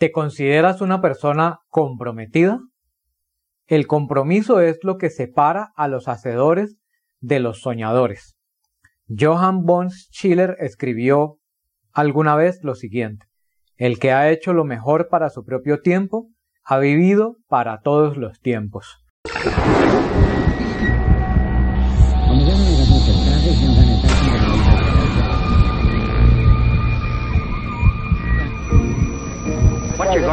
¿Te consideras una persona comprometida? El compromiso es lo que separa a los hacedores de los soñadores. Johann von Schiller escribió alguna vez lo siguiente, el que ha hecho lo mejor para su propio tiempo, ha vivido para todos los tiempos.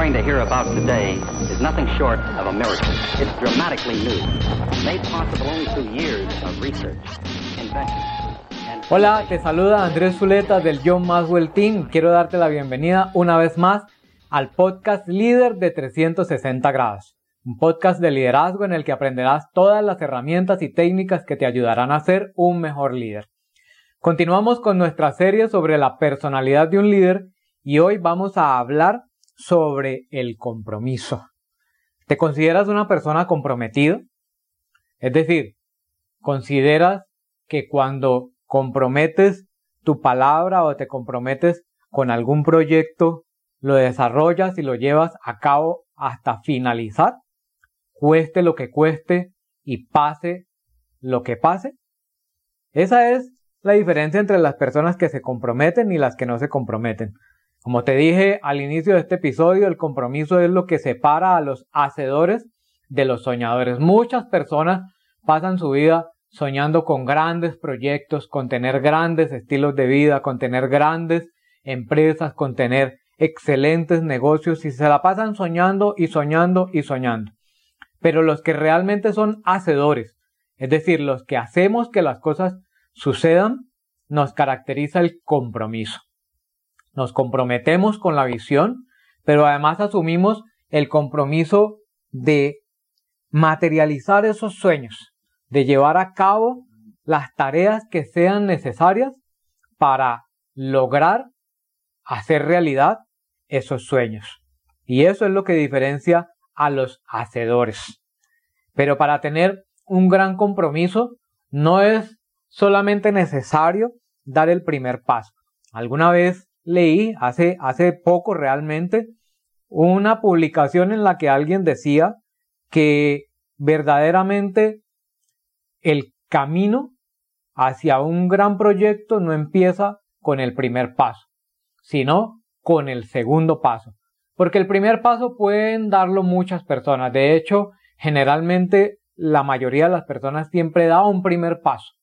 Going to hear about today is nothing short of a miracle. It's dramatically new, made possible only through years of research, invention. Hola, te saluda Andrés Zuleta del John Maswell Team. Quiero darte la bienvenida una vez más al podcast líder de 360 grados. Un podcast de liderazgo en el que aprenderás todas las herramientas y técnicas que te ayudarán a ser un mejor líder. Continuamos con nuestra serie sobre la personalidad de un líder y hoy vamos a hablar sobre el compromiso. ¿Te consideras una persona comprometida? Es decir, ¿consideras que cuando comprometes tu palabra o te comprometes con algún proyecto, lo desarrollas y lo llevas a cabo hasta finalizar? Cueste lo que cueste y pase lo que pase. Esa es la diferencia entre las personas que se comprometen y las que no se comprometen. Como te dije al inicio de este episodio, el compromiso es lo que separa a los hacedores de los soñadores. Muchas personas pasan su vida soñando con grandes proyectos, con tener grandes estilos de vida, con tener grandes empresas, con tener excelentes negocios y se la pasan soñando y soñando y soñando. Pero los que realmente son hacedores, es decir, los que hacemos que las cosas sucedan, nos caracteriza el compromiso nos comprometemos con la visión, pero además asumimos el compromiso de materializar esos sueños, de llevar a cabo las tareas que sean necesarias para lograr hacer realidad esos sueños. Y eso es lo que diferencia a los hacedores. Pero para tener un gran compromiso no es solamente necesario dar el primer paso. Alguna vez leí hace, hace poco realmente una publicación en la que alguien decía que verdaderamente el camino hacia un gran proyecto no empieza con el primer paso, sino con el segundo paso. Porque el primer paso pueden darlo muchas personas. De hecho, generalmente la mayoría de las personas siempre da un primer paso.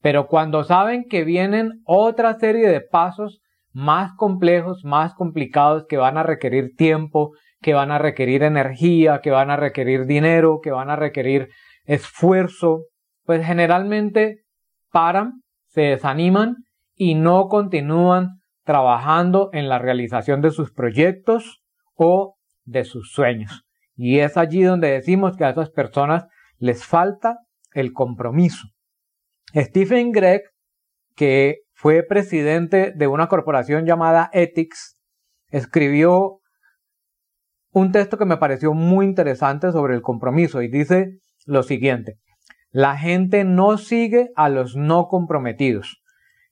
Pero cuando saben que vienen otra serie de pasos más complejos, más complicados, que van a requerir tiempo, que van a requerir energía, que van a requerir dinero, que van a requerir esfuerzo, pues generalmente paran, se desaniman y no continúan trabajando en la realización de sus proyectos o de sus sueños. Y es allí donde decimos que a esas personas les falta el compromiso. Stephen Gregg, que fue presidente de una corporación llamada Ethics, escribió un texto que me pareció muy interesante sobre el compromiso y dice lo siguiente, la gente no sigue a los no comprometidos.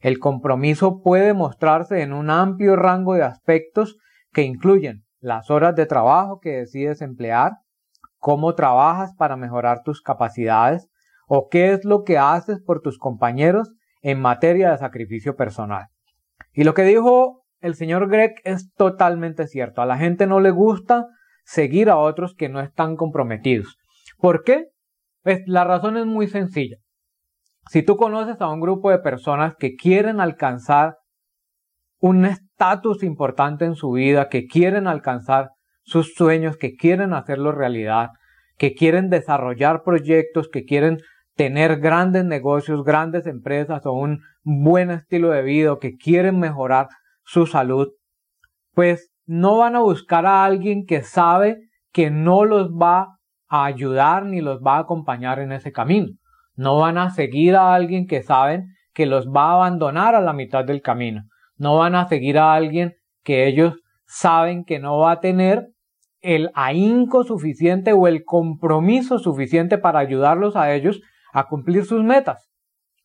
El compromiso puede mostrarse en un amplio rango de aspectos que incluyen las horas de trabajo que decides emplear, cómo trabajas para mejorar tus capacidades o qué es lo que haces por tus compañeros en materia de sacrificio personal. Y lo que dijo el señor Greg es totalmente cierto. A la gente no le gusta seguir a otros que no están comprometidos. ¿Por qué? Pues la razón es muy sencilla. Si tú conoces a un grupo de personas que quieren alcanzar un estatus importante en su vida, que quieren alcanzar sus sueños, que quieren hacerlo realidad, que quieren desarrollar proyectos, que quieren tener grandes negocios, grandes empresas o un buen estilo de vida que quieren mejorar su salud, pues no van a buscar a alguien que sabe que no los va a ayudar ni los va a acompañar en ese camino. No van a seguir a alguien que saben que los va a abandonar a la mitad del camino. No van a seguir a alguien que ellos saben que no va a tener el ahínco suficiente o el compromiso suficiente para ayudarlos a ellos a cumplir sus metas.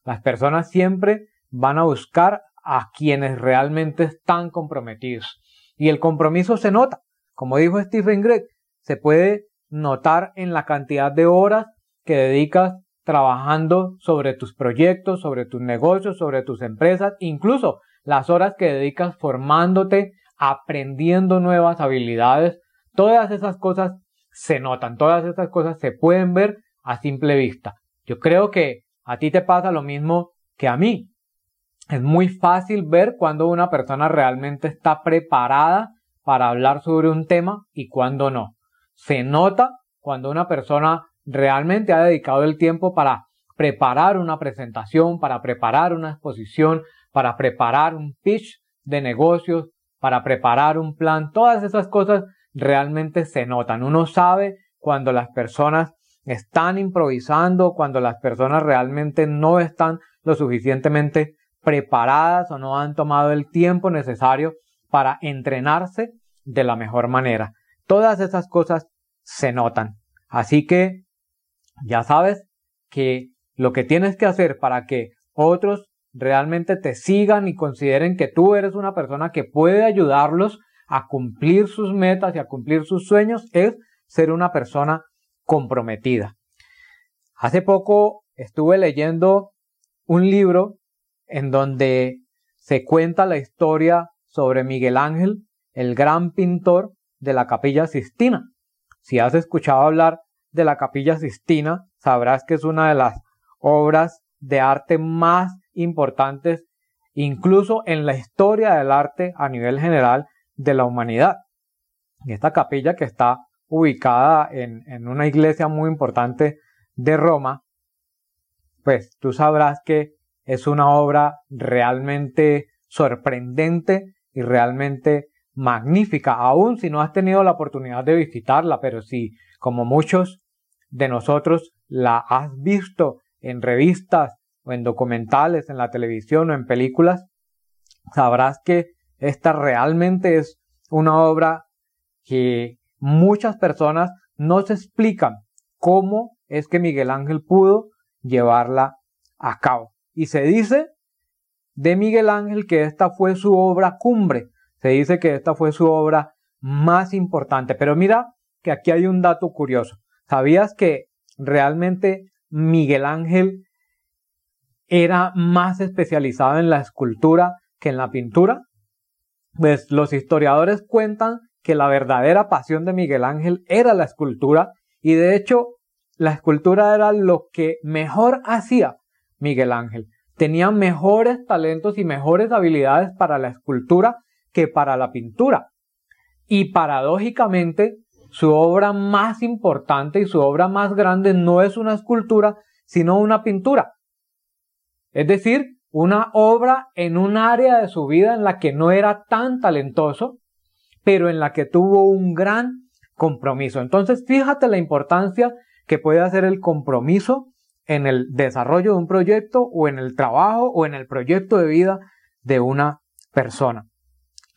Las personas siempre van a buscar a quienes realmente están comprometidos. Y el compromiso se nota. como dijo Stephen Gregg, se puede notar en la cantidad de horas que dedicas trabajando sobre tus proyectos, sobre tus negocios, sobre tus empresas, incluso las horas que dedicas formándote, aprendiendo nuevas habilidades, todas esas cosas se notan, todas esas cosas se pueden ver a simple vista. Yo creo que a ti te pasa lo mismo que a mí. Es muy fácil ver cuando una persona realmente está preparada para hablar sobre un tema y cuando no. Se nota cuando una persona realmente ha dedicado el tiempo para preparar una presentación, para preparar una exposición, para preparar un pitch de negocios, para preparar un plan, todas esas cosas realmente se notan. Uno sabe cuando las personas están improvisando, cuando las personas realmente no están lo suficientemente preparadas o no han tomado el tiempo necesario para entrenarse de la mejor manera. Todas esas cosas se notan. Así que ya sabes que lo que tienes que hacer para que otros realmente te sigan y consideren que tú eres una persona que puede ayudarlos a cumplir sus metas y a cumplir sus sueños es ser una persona comprometida. Hace poco estuve leyendo un libro en donde se cuenta la historia sobre Miguel Ángel, el gran pintor de la capilla Sistina. Si has escuchado hablar de la Capilla Sistina, sabrás que es una de las obras de arte más importantes, incluso en la historia del arte a nivel general de la humanidad. Esta capilla que está ubicada en, en una iglesia muy importante de Roma, pues tú sabrás que es una obra realmente sorprendente y realmente magnífica, aun si no has tenido la oportunidad de visitarla, pero si como muchos de nosotros la has visto en revistas o en documentales, en la televisión o en películas, sabrás que esta realmente es una obra que muchas personas no se explican cómo es que Miguel Ángel pudo llevarla a cabo. Y se dice de Miguel Ángel que esta fue su obra cumbre, se dice que esta fue su obra más importante. Pero mira que aquí hay un dato curioso. ¿Sabías que realmente Miguel Ángel era más especializado en la escultura que en la pintura? Pues los historiadores cuentan que la verdadera pasión de Miguel Ángel era la escultura y de hecho la escultura era lo que mejor hacía Miguel Ángel. Tenía mejores talentos y mejores habilidades para la escultura que para la pintura. Y paradójicamente, su obra más importante y su obra más grande no es una escultura, sino una pintura. Es decir, una obra en un área de su vida en la que no era tan talentoso, pero en la que tuvo un gran compromiso. Entonces, fíjate la importancia que puede hacer el compromiso en el desarrollo de un proyecto o en el trabajo o en el proyecto de vida de una persona.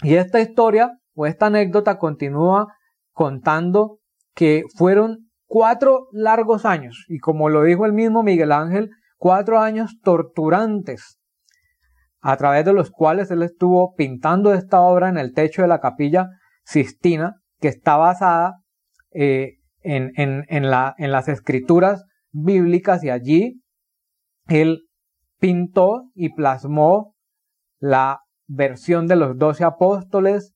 Y esta historia o esta anécdota continúa contando que fueron cuatro largos años, y como lo dijo el mismo Miguel Ángel, cuatro años torturantes, a través de los cuales él estuvo pintando esta obra en el techo de la capilla Sistina, que está basada eh, en, en, la, en las escrituras bíblicas y allí él pintó y plasmó la versión de los doce apóstoles,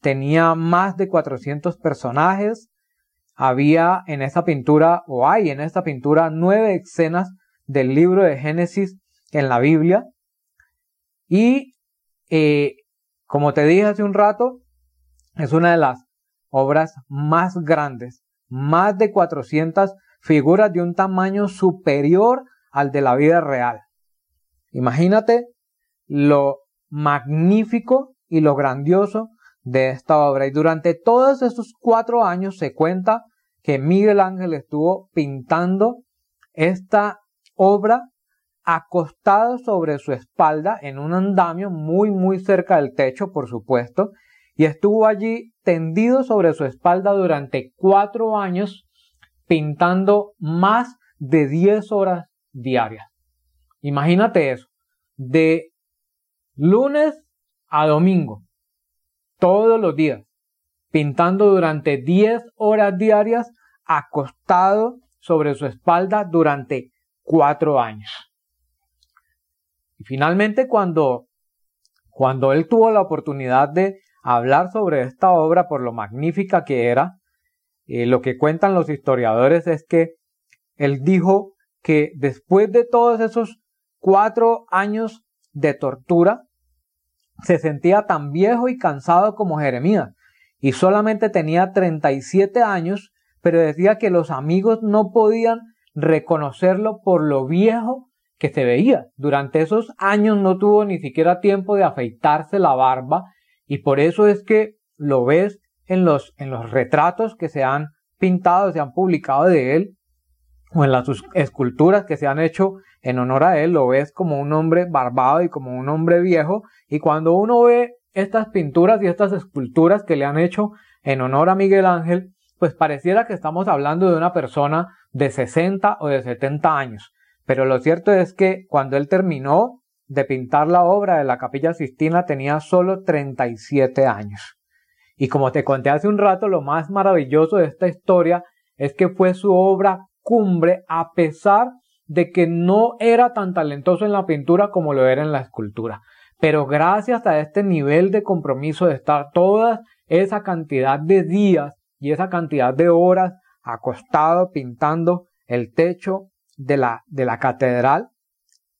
tenía más de 400 personajes. Había en esta pintura, o hay en esta pintura, nueve escenas del libro de Génesis en la Biblia. Y, eh, como te dije hace un rato, es una de las obras más grandes, más de 400 figuras de un tamaño superior al de la vida real. Imagínate lo magnífico y lo grandioso de esta obra. Y durante todos estos cuatro años se cuenta que Miguel Ángel estuvo pintando esta obra acostado sobre su espalda en un andamio muy muy cerca del techo, por supuesto, y estuvo allí tendido sobre su espalda durante cuatro años pintando más de 10 horas diarias. Imagínate eso, de lunes a domingo, todos los días, pintando durante 10 horas diarias acostado sobre su espalda durante cuatro años. Y finalmente cuando, cuando él tuvo la oportunidad de hablar sobre esta obra por lo magnífica que era, eh, lo que cuentan los historiadores es que él dijo que después de todos esos cuatro años de tortura, se sentía tan viejo y cansado como Jeremías, y solamente tenía 37 años, pero decía que los amigos no podían reconocerlo por lo viejo que se veía. Durante esos años no tuvo ni siquiera tiempo de afeitarse la barba y por eso es que lo ves en los, en los retratos que se han pintado, se han publicado de él, o en las esculturas que se han hecho en honor a él, lo ves como un hombre barbado y como un hombre viejo. Y cuando uno ve estas pinturas y estas esculturas que le han hecho en honor a Miguel Ángel, pues pareciera que estamos hablando de una persona de 60 o de 70 años. Pero lo cierto es que cuando él terminó de pintar la obra de la Capilla Sistina tenía solo 37 años. Y como te conté hace un rato, lo más maravilloso de esta historia es que fue su obra cumbre a pesar de que no era tan talentoso en la pintura como lo era en la escultura. Pero gracias a este nivel de compromiso de estar toda esa cantidad de días y esa cantidad de horas acostado pintando el techo de la, de la catedral,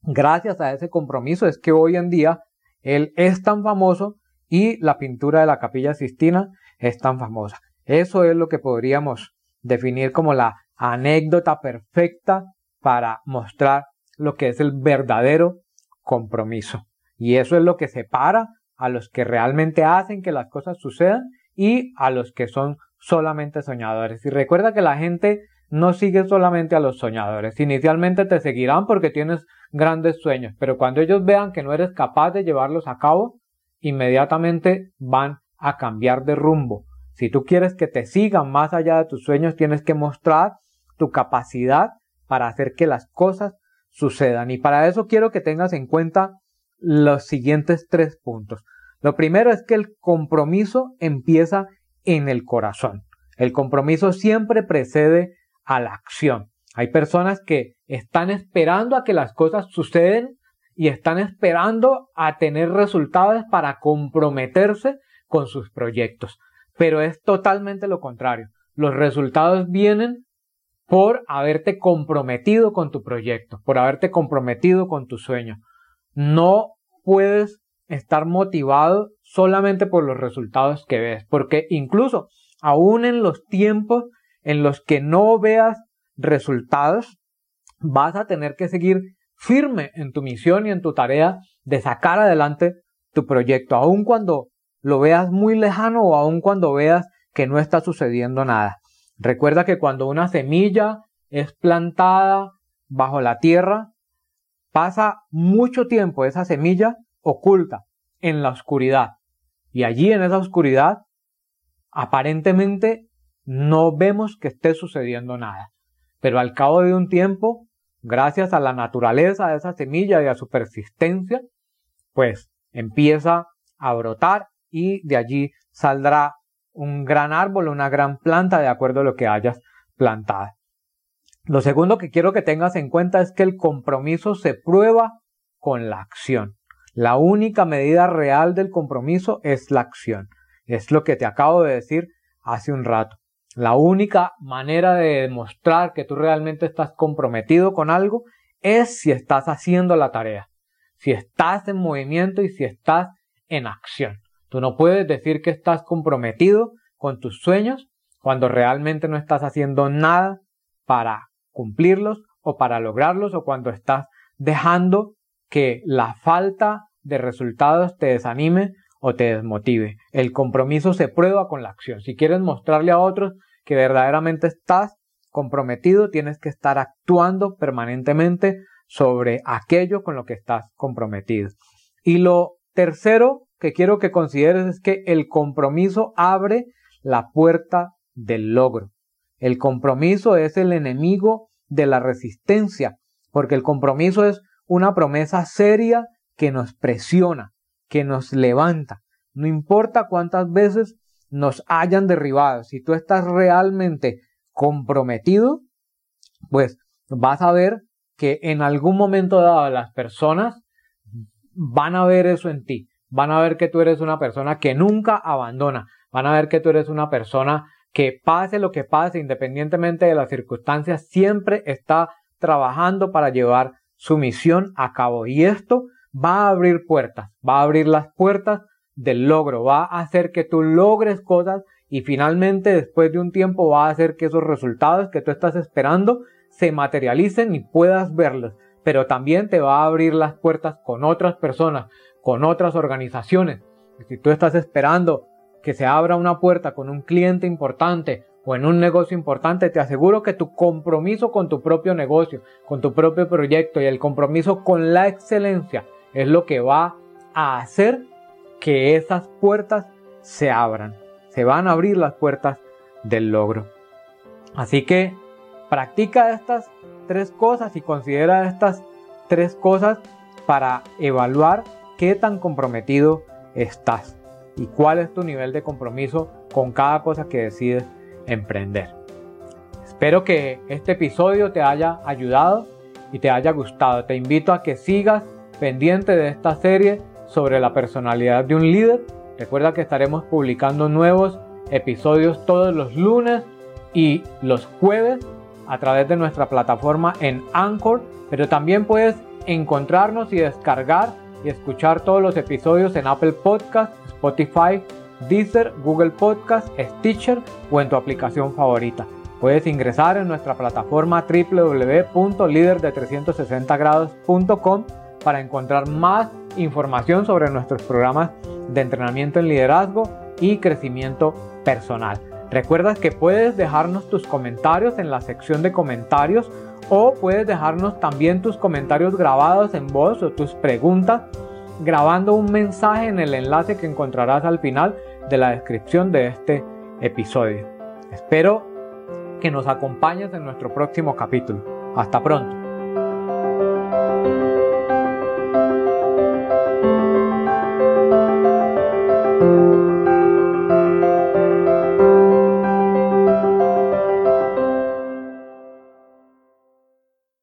gracias a ese compromiso es que hoy en día él es tan famoso y la pintura de la capilla Sistina es tan famosa. Eso es lo que podríamos definir como la anécdota perfecta para mostrar lo que es el verdadero compromiso. Y eso es lo que separa a los que realmente hacen que las cosas sucedan y a los que son solamente soñadores. Y recuerda que la gente no sigue solamente a los soñadores. Inicialmente te seguirán porque tienes grandes sueños, pero cuando ellos vean que no eres capaz de llevarlos a cabo, inmediatamente van a cambiar de rumbo. Si tú quieres que te sigan más allá de tus sueños, tienes que mostrar tu capacidad para hacer que las cosas sucedan. Y para eso quiero que tengas en cuenta los siguientes tres puntos. Lo primero es que el compromiso empieza en el corazón. El compromiso siempre precede a la acción. Hay personas que están esperando a que las cosas suceden y están esperando a tener resultados para comprometerse con sus proyectos. Pero es totalmente lo contrario. Los resultados vienen por haberte comprometido con tu proyecto, por haberte comprometido con tu sueño. No puedes estar motivado solamente por los resultados que ves, porque incluso aún en los tiempos en los que no veas resultados, vas a tener que seguir firme en tu misión y en tu tarea de sacar adelante tu proyecto, aun cuando lo veas muy lejano o aun cuando veas que no está sucediendo nada. Recuerda que cuando una semilla es plantada bajo la tierra, pasa mucho tiempo esa semilla oculta en la oscuridad. Y allí en esa oscuridad, aparentemente no vemos que esté sucediendo nada. Pero al cabo de un tiempo, gracias a la naturaleza de esa semilla y a su persistencia, pues empieza a brotar y de allí saldrá un gran árbol, una gran planta de acuerdo a lo que hayas plantado. Lo segundo que quiero que tengas en cuenta es que el compromiso se prueba con la acción. La única medida real del compromiso es la acción. Es lo que te acabo de decir hace un rato. La única manera de demostrar que tú realmente estás comprometido con algo es si estás haciendo la tarea, si estás en movimiento y si estás en acción. Tú no puedes decir que estás comprometido con tus sueños cuando realmente no estás haciendo nada para cumplirlos o para lograrlos o cuando estás dejando que la falta de resultados te desanime o te desmotive. El compromiso se prueba con la acción. Si quieres mostrarle a otros que verdaderamente estás comprometido, tienes que estar actuando permanentemente sobre aquello con lo que estás comprometido. Y lo tercero que quiero que consideres es que el compromiso abre la puerta del logro. El compromiso es el enemigo de la resistencia, porque el compromiso es una promesa seria que nos presiona, que nos levanta. No importa cuántas veces nos hayan derribado, si tú estás realmente comprometido, pues vas a ver que en algún momento dado las personas van a ver eso en ti, van a ver que tú eres una persona que nunca abandona, van a ver que tú eres una persona que pase lo que pase, independientemente de las circunstancias, siempre está trabajando para llevar su misión a cabo. Y esto va a abrir puertas, va a abrir las puertas del logro, va a hacer que tú logres cosas y finalmente después de un tiempo va a hacer que esos resultados que tú estás esperando se materialicen y puedas verlos. Pero también te va a abrir las puertas con otras personas, con otras organizaciones. Si tú estás esperando que se abra una puerta con un cliente importante o en un negocio importante, te aseguro que tu compromiso con tu propio negocio, con tu propio proyecto y el compromiso con la excelencia es lo que va a hacer que esas puertas se abran. Se van a abrir las puertas del logro. Así que practica estas tres cosas y considera estas tres cosas para evaluar qué tan comprometido estás y cuál es tu nivel de compromiso con cada cosa que decides emprender. Espero que este episodio te haya ayudado y te haya gustado. Te invito a que sigas pendiente de esta serie sobre la personalidad de un líder. Recuerda que estaremos publicando nuevos episodios todos los lunes y los jueves a través de nuestra plataforma en Anchor, pero también puedes encontrarnos y descargar y escuchar todos los episodios en Apple Podcast, Spotify, Deezer, Google Podcast, Stitcher o en tu aplicación favorita. Puedes ingresar en nuestra plataforma www.liderde360grados.com para encontrar más información sobre nuestros programas de entrenamiento en liderazgo y crecimiento personal. Recuerda que puedes dejarnos tus comentarios en la sección de comentarios o puedes dejarnos también tus comentarios grabados en voz o tus preguntas grabando un mensaje en el enlace que encontrarás al final de la descripción de este episodio. Espero que nos acompañes en nuestro próximo capítulo. Hasta pronto.